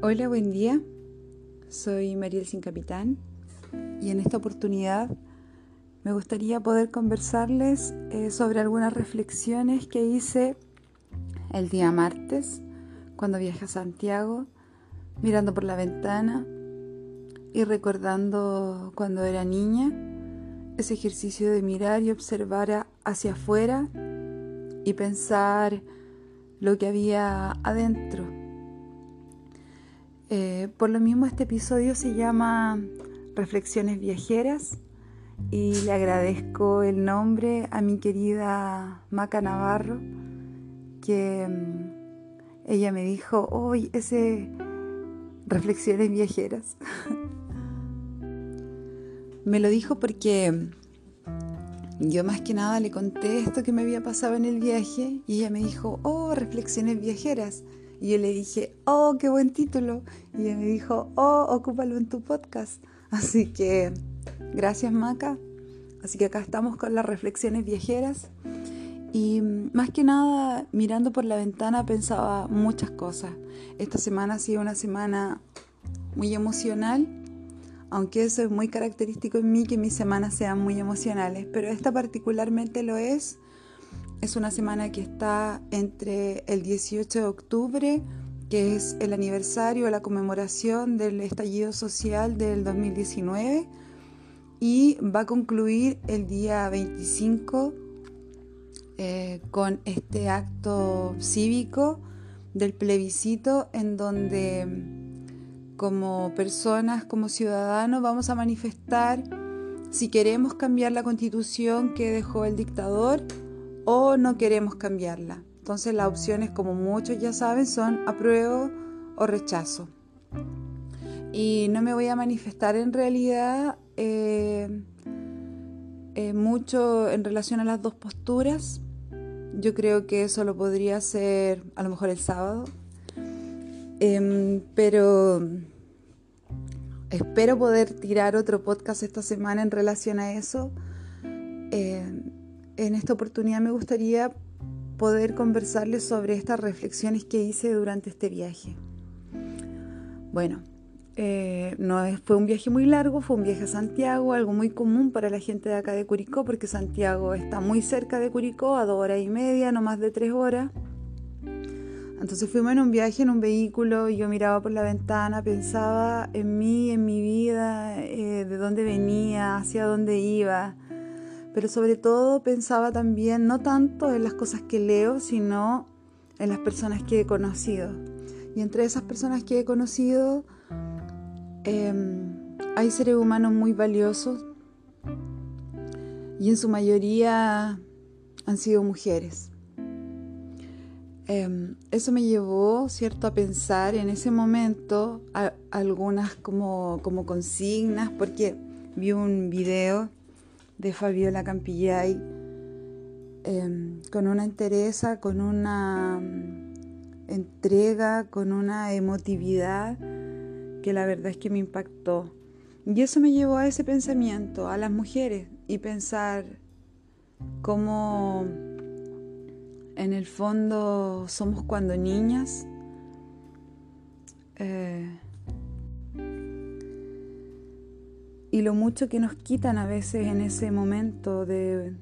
Hola, buen día. Soy Mariel Sin Capitán y en esta oportunidad me gustaría poder conversarles eh, sobre algunas reflexiones que hice el día martes cuando viajé a Santiago, mirando por la ventana y recordando cuando era niña ese ejercicio de mirar y observar hacia afuera y pensar lo que había adentro eh, por lo mismo este episodio se llama Reflexiones Viajeras y le agradezco el nombre a mi querida Maca Navarro que mm, ella me dijo, hoy ese Reflexiones Viajeras. me lo dijo porque yo más que nada le conté esto que me había pasado en el viaje y ella me dijo, oh, Reflexiones Viajeras. Y yo le dije, oh, qué buen título. Y ella me dijo, oh, ocúpalo en tu podcast. Así que, gracias Maca. Así que acá estamos con las reflexiones viajeras. Y más que nada, mirando por la ventana, pensaba muchas cosas. Esta semana ha sido una semana muy emocional, aunque eso es muy característico en mí, que mis semanas sean muy emocionales, pero esta particularmente lo es es una semana que está entre el 18 de octubre, que es el aniversario, la conmemoración del estallido social del 2019, y va a concluir el día 25 eh, con este acto cívico del plebiscito en donde como personas, como ciudadanos, vamos a manifestar si queremos cambiar la constitución que dejó el dictador o no queremos cambiarla. Entonces las opciones, como muchos ya saben, son apruebo o rechazo. Y no me voy a manifestar en realidad eh, eh, mucho en relación a las dos posturas. Yo creo que eso lo podría hacer a lo mejor el sábado. Em, pero espero poder tirar otro podcast esta semana en relación a eso. Em, en esta oportunidad me gustaría poder conversarles sobre estas reflexiones que hice durante este viaje. Bueno, eh, no fue un viaje muy largo, fue un viaje a Santiago, algo muy común para la gente de acá de Curicó, porque Santiago está muy cerca de Curicó, a dos horas y media, no más de tres horas. Entonces fuimos en un viaje en un vehículo y yo miraba por la ventana, pensaba en mí, en mi vida, eh, de dónde venía, hacia dónde iba pero sobre todo pensaba también no tanto en las cosas que leo, sino en las personas que he conocido. Y entre esas personas que he conocido em, hay seres humanos muy valiosos y en su mayoría han sido mujeres. Em, eso me llevó, ¿cierto?, a pensar en ese momento algunas como, como consignas, porque vi un video de Fabiola Campillay, em, con una entereza, con una mm, entrega, con una emotividad que la verdad es que me impactó. Y eso me llevó a ese pensamiento, a las mujeres, y pensar cómo en el fondo somos cuando niñas. Eh, y lo mucho que nos quitan a veces en ese momento de,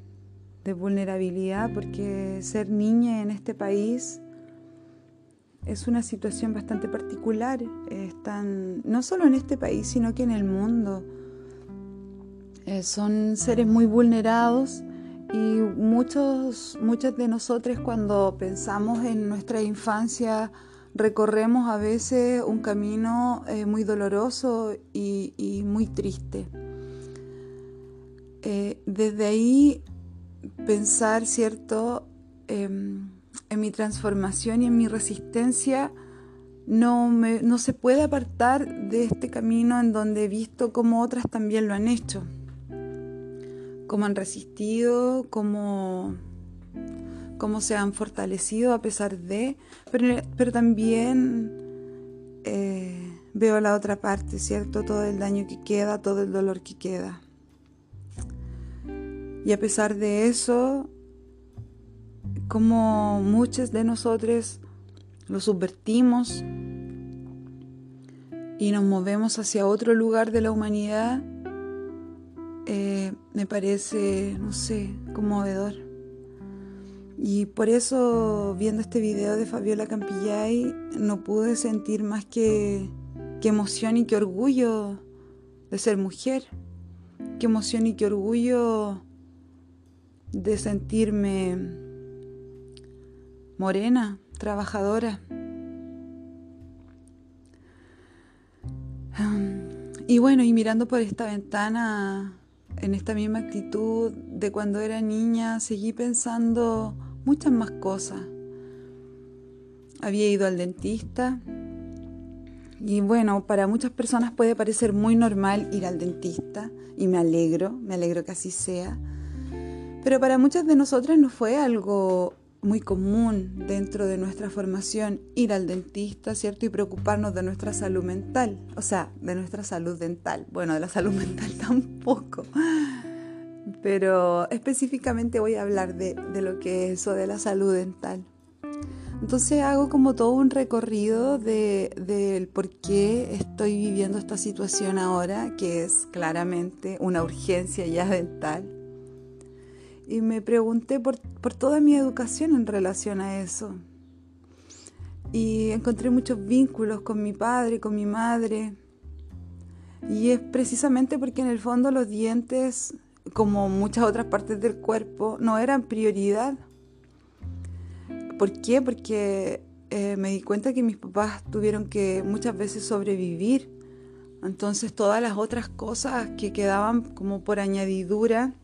vulnerabilidad, porque ser niña en este país es una situación bastante particular, están, no solo en este país, sino que en el mundo. Eh, son seres muy vulnerados y muchos, muchas de nosotros cuando pensamos en nuestra infancia, recorremos a veces un camino eh, muy doloroso y, muy triste. Eh, desde ahí pensar, ¿cierto?, em, en mi transformación y en mi resistencia, no, no se puede apartar de este camino en donde he visto cómo otras también lo han hecho, cómo han resistido, cómo cómo se han fortalecido a pesar de, pero, también eh, veo la otra parte, ¿cierto? Todo el daño que queda, todo el dolor que queda. Y a pesar de eso, como muchos de nosotros lo subvertimos, y nos movemos hacia otro lugar de la humanidad, eh, me parece, no sé, conmovedor. Y por eso, viendo este video de Fabiola Campillay, no pude sentir más que, emoción y que orgullo de ser mujer. Qué emoción y qué orgullo de sentirme morena, trabajadora. Y bueno, y mirando por esta ventana, en esta misma actitud de cuando era niña, seguí pensando muchas más cosas. Había ido al dentista y bueno, para muchas personas puede parecer muy normal ir al dentista y me alegro, me alegro que así sea. Pero para muchas de nosotras no fue algo muy común dentro de nuestra formación ir al dentista, ¿cierto? Y preocuparnos de nuestra salud mental, o sea, de nuestra salud dental. Bueno, de la salud mental tampoco. Pero específicamente voy a hablar de, lo que es eso de la salud dental. Entonces hago como todo un recorrido del de, por qué estoy viviendo esta situación ahora, que es claramente una urgencia ya dental y me pregunté por, toda mi educación en relación a eso. Y encontré muchos vínculos con mi padre, con mi madre. Y es precisamente porque en el fondo los dientes, como muchas otras partes del cuerpo, no eran prioridad. ¿Por qué? Porque eh, me di cuenta que mis papás tuvieron que muchas veces sobrevivir. Entonces todas las otras cosas que quedaban como por añadidura,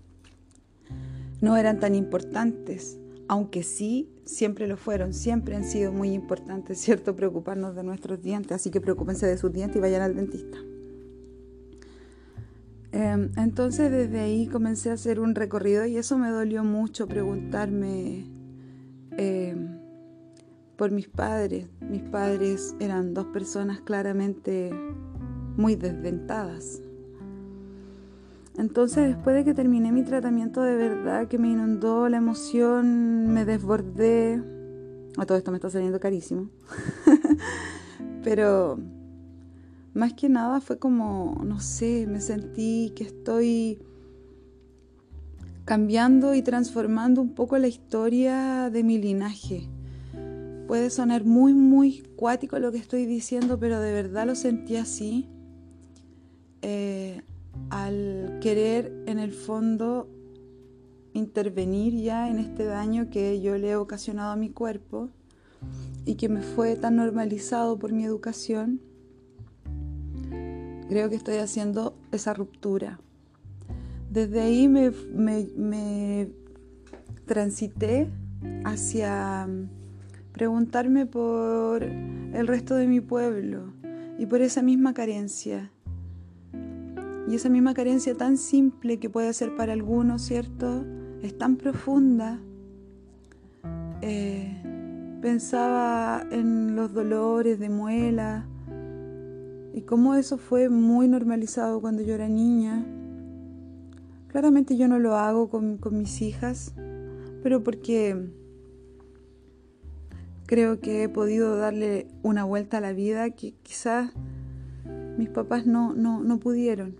no eran tan importantes, aunque sí siempre lo fueron, siempre han sido muy importantes, ¿cierto? Preocuparnos de nuestros dientes, así que preocúpense de sus dientes y vayan al dentista. Em, entonces desde ahí comencé a hacer un recorrido y eso me dolió mucho preguntarme em, por mis padres. Mis padres eran dos personas claramente muy desdentadas. Entonces, después de que terminé mi tratamiento de verdad, que me inundó la emoción, me desbordé. A todo esto me está saliendo carísimo. Pero más que nada fue como, no sé, me sentí que estoy cambiando y transformando un poco la historia de mi linaje. Puede sonar muy, muy cuático lo que estoy diciendo, pero de verdad lo sentí así. Eh, al querer en el fondo intervenir ya en este daño que yo le he ocasionado a mi cuerpo y que me fue tan normalizado por mi educación, creo que estoy haciendo esa ruptura. Desde ahí me, me transité hacia preguntarme por el resto de mi pueblo y por esa misma carencia y esa misma carencia tan simple que puede ser para algunos, ¿cierto? Es tan profunda. Eh, pensaba en los dolores de muela y cómo eso fue muy normalizado cuando yo era niña. Claramente yo no lo hago con, con mis hijas, pero porque creo que he podido darle una vuelta a la vida que quizás mis papás no, no, no pudieron.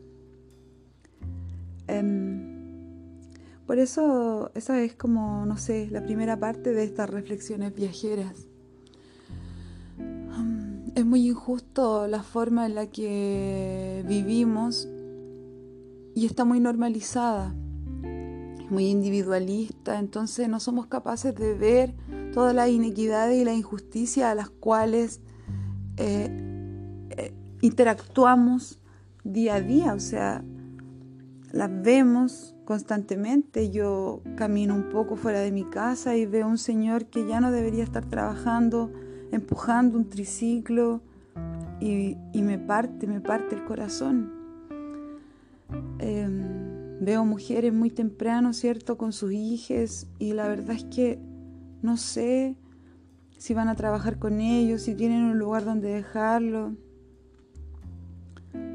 Em, por eso esa es como, no sé, la primera parte de estas reflexiones viajeras. Es muy injusto la forma en la que vivimos y está muy normalizada, es muy individualista, entonces no somos capaces de ver todas las inequidades y la injusticia a las cuales eh, eh, interactuamos día a día, o sea, las vemos constantemente. Yo camino un poco fuera de mi casa y veo un señor que ya no debería estar trabajando, empujando un triciclo y, me parte, me parte el corazón. Em, veo mujeres muy temprano, ¿cierto?, con sus hijos y la verdad es que no sé si van a trabajar con ellos, si tienen un lugar donde dejarlo.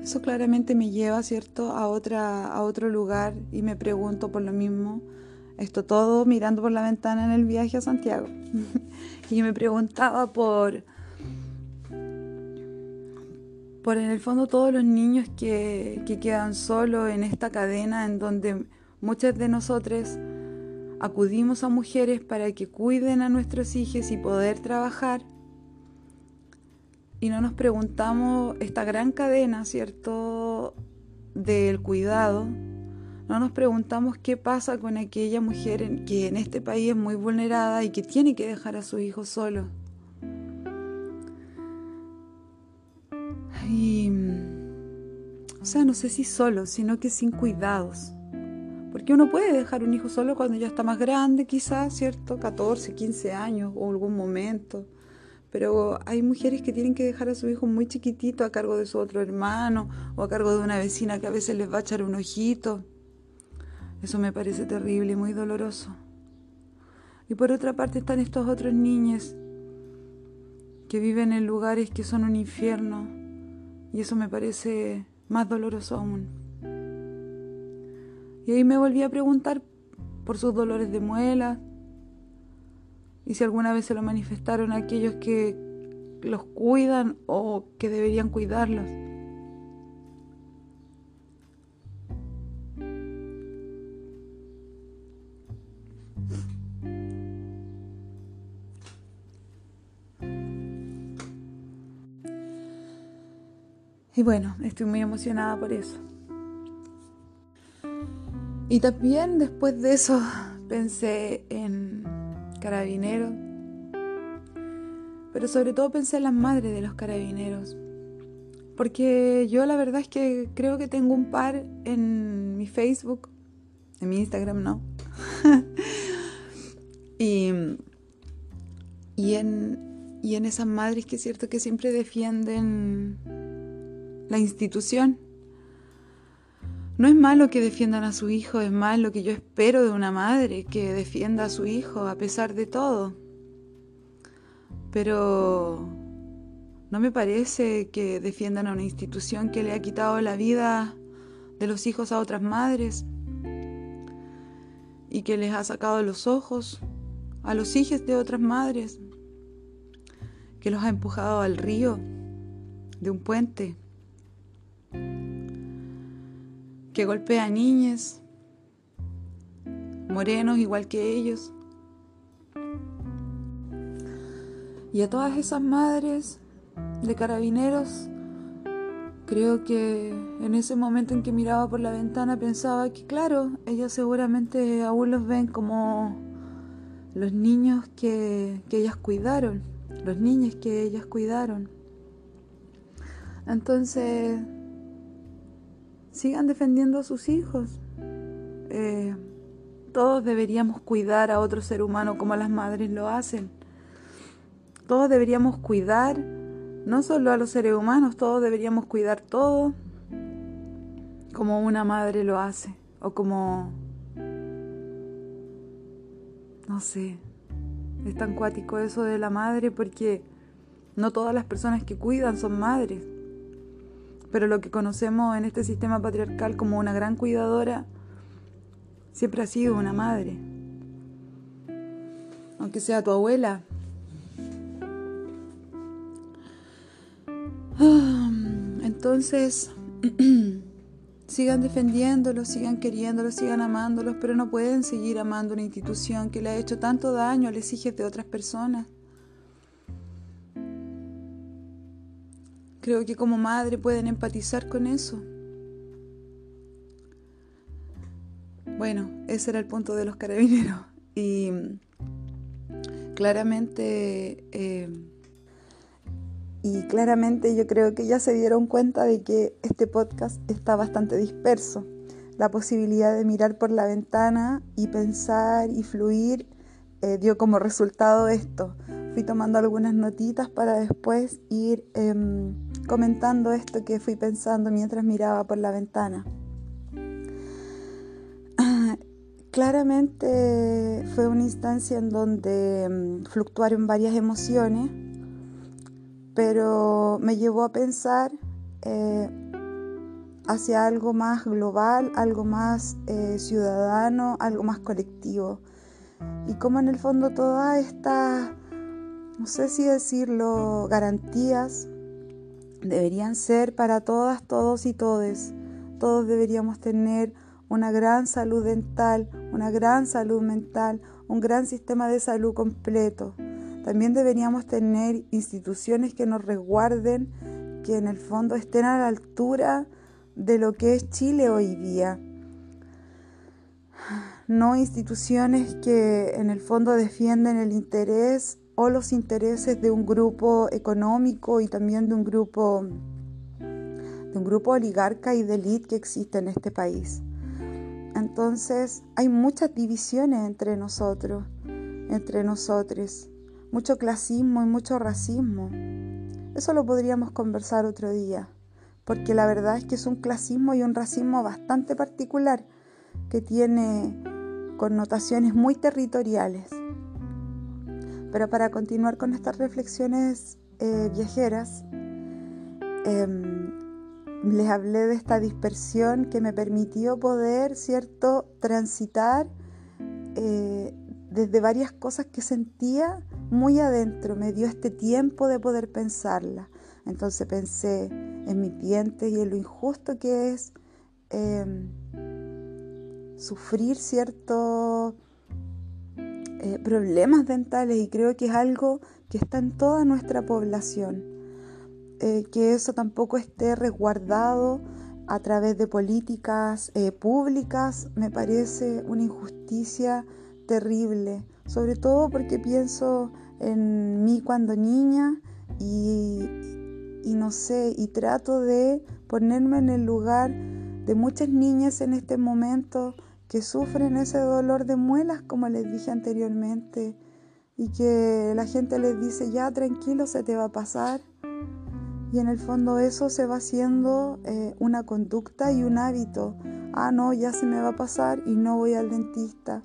Eso claramente me lleva, ¿cierto?, a, otra, a otro lugar y me pregunto por lo mismo. Esto todo mirando por la ventana en el viaje a Santiago. y me preguntaba por, por en el fondo todos los niños que, que quedan solos en esta cadena en donde muchas de nosotros acudimos a mujeres para que cuiden a nuestros hijos y poder trabajar. Y no nos preguntamos esta gran cadena, ¿cierto?, del cuidado. No nos preguntamos qué pasa con aquella mujer que en este país es muy vulnerada y que tiene que dejar a su hijo solo. Y, o sea, no sé si solo, sino que sin cuidados. Porque uno puede dejar un hijo solo cuando ya está más grande, quizás, ¿cierto? 14, 15 años o algún momento. Pero hay mujeres que tienen que dejar a su hijo muy chiquitito a cargo de su otro hermano o a cargo de una vecina que a veces les va a echar un ojito. Eso me parece terrible y muy doloroso. Y por otra parte están estos otros niños que viven en lugares que son un infierno. Y eso me parece más doloroso aún. Y ahí me volví a preguntar por sus dolores de muela y si alguna vez se lo manifestaron a aquellos que los cuidan o que deberían cuidarlos. Y bueno, estoy muy emocionada por eso. Y también después de eso pensé en carabineros, pero sobre todo pensé en las madres de los carabineros, porque yo la verdad es que creo que tengo un par en mi Facebook, en mi Instagram no, y, y, en, y en esas madres que es cierto que siempre defienden la institución no es malo que defiendan a su hijo, es más lo que yo espero de una madre, que defienda a su hijo a pesar de todo. Pero no me parece que defiendan a una institución que le ha quitado la vida de los hijos a otras madres y que les ha sacado los ojos a los hijos de otras madres, que los ha empujado al río de un puente que golpea a niñas, morenos igual que ellos. Y a todas esas madres de carabineros, creo que en ese momento en que miraba por la ventana pensaba que claro, ellas seguramente aún los ven como los niños que, ellas cuidaron, los niños que ellas cuidaron. Entonces sigan defendiendo a sus hijos. Eh, todos deberíamos cuidar a otro ser humano como las madres lo hacen. Todos deberíamos cuidar, no solo a los seres humanos, todos deberíamos cuidar todo como una madre lo hace. O como... No sé. Es tan cuático eso de la madre porque no todas las personas que cuidan son madres pero lo que conocemos en este sistema patriarcal como una gran cuidadora siempre ha sido una madre, aunque sea tu abuela. Ah, entonces, sigan defendiéndolos, sigan queriéndolos, sigan amándolos, pero no pueden seguir amando una institución que le ha hecho tanto daño a hijos de otras personas. Creo que como madre pueden empatizar con eso. Bueno, ese era el punto de los carabineros. Y claramente, eh, y claramente yo creo que ya se dieron cuenta de que este podcast está bastante disperso. La posibilidad de mirar por la ventana y pensar y fluir eh, dio como resultado esto. Fui tomando algunas notitas para después ir em, comentando esto que fui pensando mientras miraba por la ventana. Claramente fue una instancia en donde mm, fluctuaron varias emociones, pero me llevó a pensar eh, hacia algo más global, algo más eh, ciudadano, algo más colectivo. Y como en el fondo todas estas, no sé si decirlo, garantías deberían ser para todas, todos y todes. Todos deberíamos tener una gran salud dental, una gran salud mental, un gran sistema de salud completo. También deberíamos tener instituciones que nos resguarden, que en el fondo estén a la altura de lo que es Chile hoy día. No instituciones que en el fondo defienden el interés o los intereses de un grupo económico y también de un grupo de un grupo oligarca y de élite que existe en este país. Entonces hay muchas divisiones entre nosotros, entre nosotros, mucho clasismo y mucho racismo. Eso lo podríamos conversar otro día, porque la verdad es que es un clasismo y un racismo bastante particular que tiene connotaciones muy territoriales. Pero para continuar con estas reflexiones eh, viajeras, em, les hablé de esta dispersión que me permitió poder, ¿cierto?, transitar eh, desde varias cosas que sentía muy adentro. Me dio este tiempo de poder pensarla. Entonces pensé en mis dientes y en lo injusto que es em, sufrir ciertos eh, problemas dentales y creo que es algo que está en toda nuestra población. Eh, que eso tampoco esté resguardado a través de políticas eh, públicas me parece una injusticia terrible, sobre todo porque pienso en mí cuando niña y, y no sé, y trato de ponerme en el lugar de muchas niñas en este momento que sufren ese dolor de muelas, como les dije anteriormente, y que la gente les dice, ya tranquilo, se te va a pasar. Y en el fondo eso se va haciendo eh, una conducta y un hábito. Ah, no, ya se me va a pasar y no voy al dentista.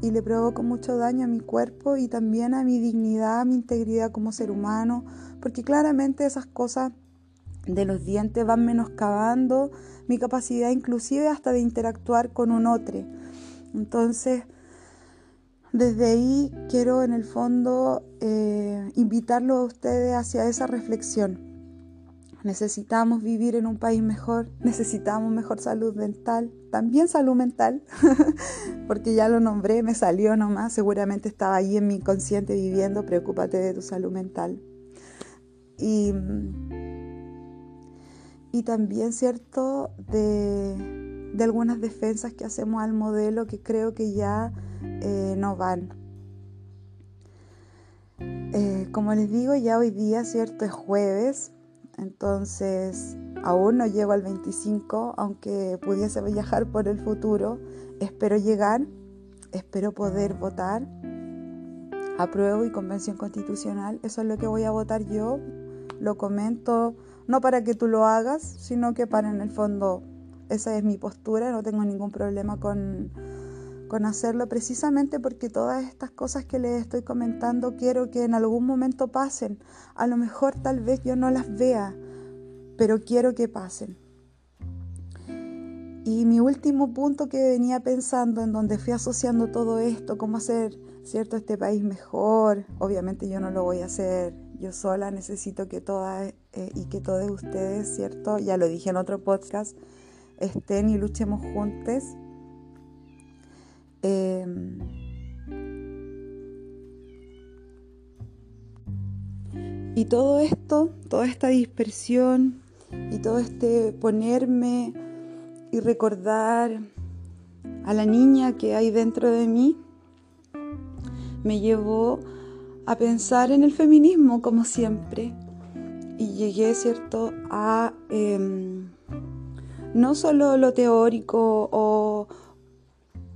Y le provoco mucho daño a mi cuerpo y también a mi dignidad, a mi integridad como ser humano, porque claramente esas cosas de los dientes van menoscabando mi capacidad inclusive hasta de interactuar con un otro. Entonces, desde ahí quiero en el fondo eh, invitarlo a ustedes hacia esa reflexión necesitamos vivir en un país mejor, necesitamos mejor salud dental, también salud mental, porque ya lo nombré, me salió nomás, seguramente estaba ahí en mi inconsciente viviendo, preocúpate de tu salud mental. Y, y también, ¿cierto?, de, de, algunas defensas que hacemos al modelo que creo que ya eh, no van. Eh, como les digo, ya hoy día, ¿cierto? Es jueves, entonces, aún no llego al 25, aunque pudiese viajar por el futuro. Espero llegar, espero poder votar. Apruebo y convención constitucional. Eso es lo que voy a votar yo. Lo comento no para que tú lo hagas, sino que para en el fondo esa es mi postura. No tengo ningún problema con, con hacerlo precisamente porque todas estas cosas que les estoy comentando quiero que en algún momento pasen. A lo mejor tal vez yo no las vea, pero quiero que pasen. Y mi último punto que venía pensando, en donde fui asociando todo esto, cómo hacer, ¿cierto?, este país mejor. Obviamente yo no lo voy a hacer yo sola, necesito que todas eh, y que todos ustedes, ¿cierto? Ya lo dije en otro podcast, estén y luchemos juntos Em, y todo esto, toda esta dispersión y todo este ponerme y recordar a la niña que hay dentro de mí, me llevó a pensar en el feminismo como siempre. Y llegué, ¿cierto?, a em, no solo lo teórico o,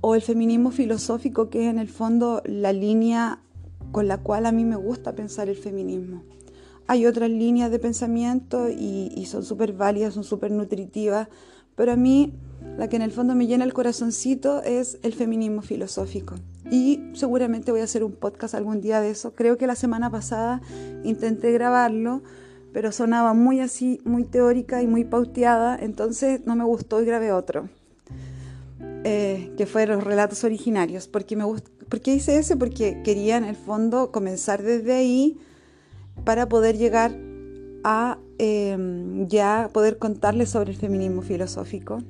o el feminismo filosófico, que es en el fondo la línea con la cual a mí me gusta pensar el feminismo. Hay otras líneas de pensamiento y, son súper válidas, son súper nutritivas, pero a mí la que en el fondo me llena el corazoncito es el feminismo filosófico. Y seguramente voy a hacer un podcast algún día de eso. Creo que la semana pasada intenté grabarlo, pero sonaba muy así, muy teórica y muy pauteada, entonces no me gustó y grabé otro. Eh, que fueron los relatos originarios. Porque me ¿Por qué hice ese? Porque quería en el fondo comenzar desde ahí para poder llegar a em, ya poder contarles sobre el feminismo filosófico.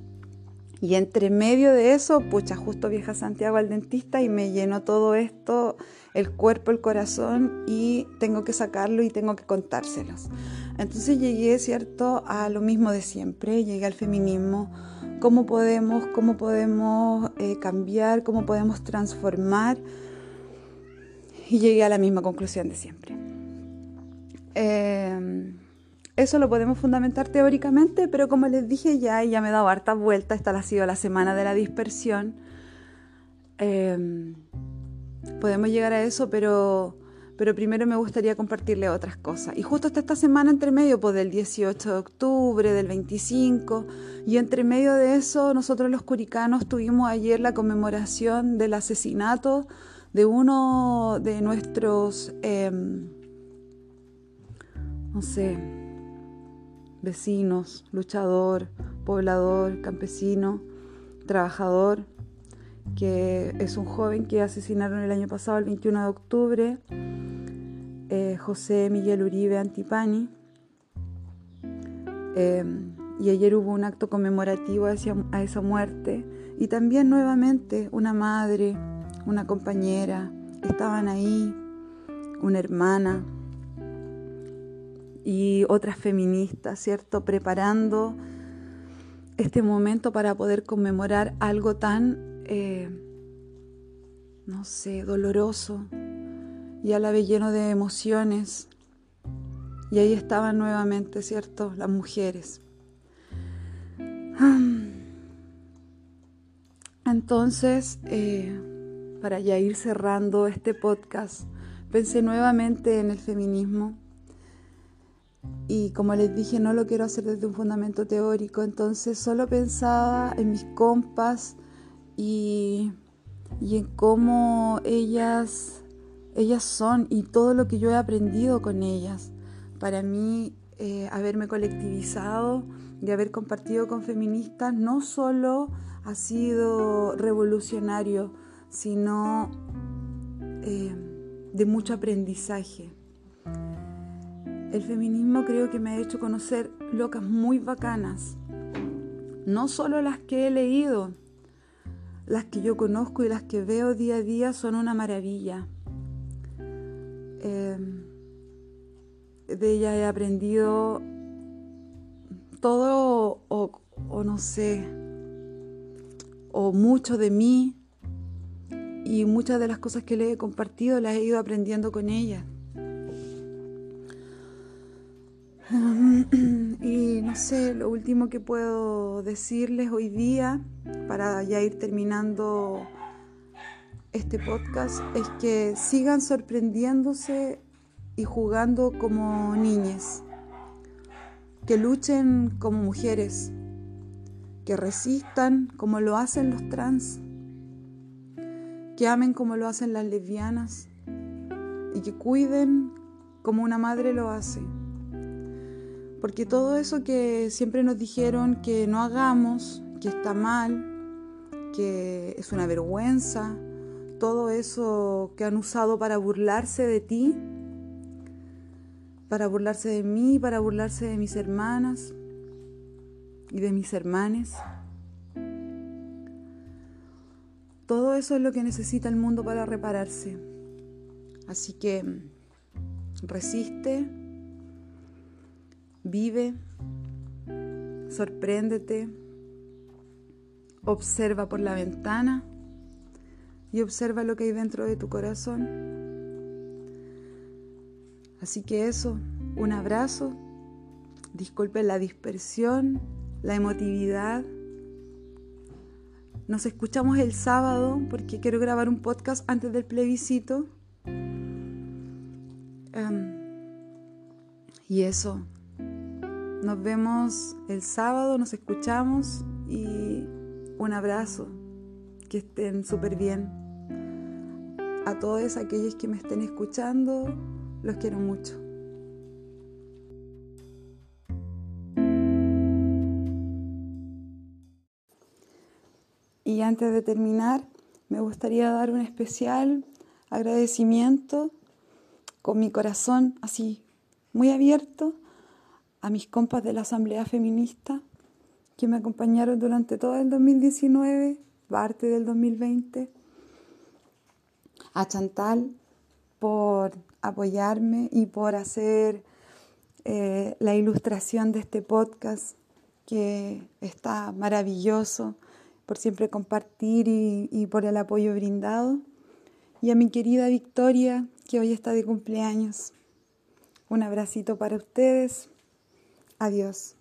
Y entre medio de eso, pucha, justo viaja Santiago al dentista y me llenó todo esto, el cuerpo, el corazón, y tengo que sacarlo y tengo que contárselos. Entonces llegué, ¿cierto?, a lo mismo de siempre, llegué al feminismo, cómo podemos, cómo podemos eh, cambiar, cómo podemos transformar, y llegué a la misma conclusión de siempre. Eh, eso lo podemos fundamentar teóricamente, pero como les dije ya, y ya me he dado harta vuelta, esta ha sido la semana de la dispersión. Em, podemos llegar a eso, pero, pero primero me gustaría compartirle otras cosas. Y justo está esta semana entre medio, pues del 18 de octubre, del 25, y entre medio de eso, nosotros los curicanos tuvimos ayer la conmemoración del asesinato de uno de nuestros, em, no sé, vecinos, luchador, poblador, campesino, trabajador, que es un joven que asesinaron el año pasado, el 21 de octubre, eh, José Miguel Uribe Antipani. Eh, y ayer hubo un acto conmemorativo hacia, a esa muerte. Y también nuevamente una madre, una compañera, estaban ahí, una hermana, y otras feministas, ¿cierto? Preparando este momento para poder conmemorar algo tan, eh, no sé, doloroso y a la vez lleno de emociones. Y ahí estaban nuevamente, ¿cierto? Las mujeres. Entonces, eh, para ya ir cerrando este podcast, pensé nuevamente en el feminismo y como les dije, no lo quiero hacer desde un fundamento teórico, entonces solo pensaba en mis compas y, en cómo ellas, ellas son y todo lo que yo he aprendido con ellas. Para mí, eh, haberme colectivizado y haber compartido con feministas no solo ha sido revolucionario, sino eh, de mucho aprendizaje. El feminismo creo que me ha hecho conocer locas muy bacanas. No solo las que he leído, las que yo conozco y las que veo día a día son una maravilla. Em, de ellas he aprendido todo o, o no sé, o mucho de mí y muchas de las cosas que le he compartido las he ido aprendiendo con ellas. Y no sé, lo último que puedo decirles hoy día, para ya ir terminando este podcast, es que sigan sorprendiéndose y jugando como niñas, que luchen como mujeres, que resistan como lo hacen los trans, que amen como lo hacen las lesbianas. Y que cuiden como una madre lo hace. Porque todo eso que siempre nos dijeron que no hagamos, que está mal, que es una vergüenza, todo eso que han usado para burlarse de ti, para burlarse de mí, para burlarse de mis hermanas y de mis hermanes. Todo eso es lo que necesita el mundo para repararse. Así que resiste, Vive, sorpréndete, observa por la ventana y observa lo que hay dentro de tu corazón. Así que eso, un abrazo, disculpen la dispersión, la emotividad. Nos escuchamos el sábado porque quiero grabar un podcast antes del plebiscito. Em, y eso, nos vemos el sábado, nos escuchamos y un abrazo. Que estén súper bien. A todos aquellos que me estén escuchando, los quiero mucho. Y antes de terminar, me gustaría dar un especial agradecimiento con mi corazón así muy abierto a mis compas de la Asamblea Feminista que me acompañaron durante todo el 2019, parte del 2020, a Chantal por apoyarme y por hacer eh, la ilustración de este podcast que está maravilloso, por siempre compartir y, por el apoyo brindado. Y a mi querida Victoria, que hoy está de cumpleaños. Un abracito para ustedes. Adiós.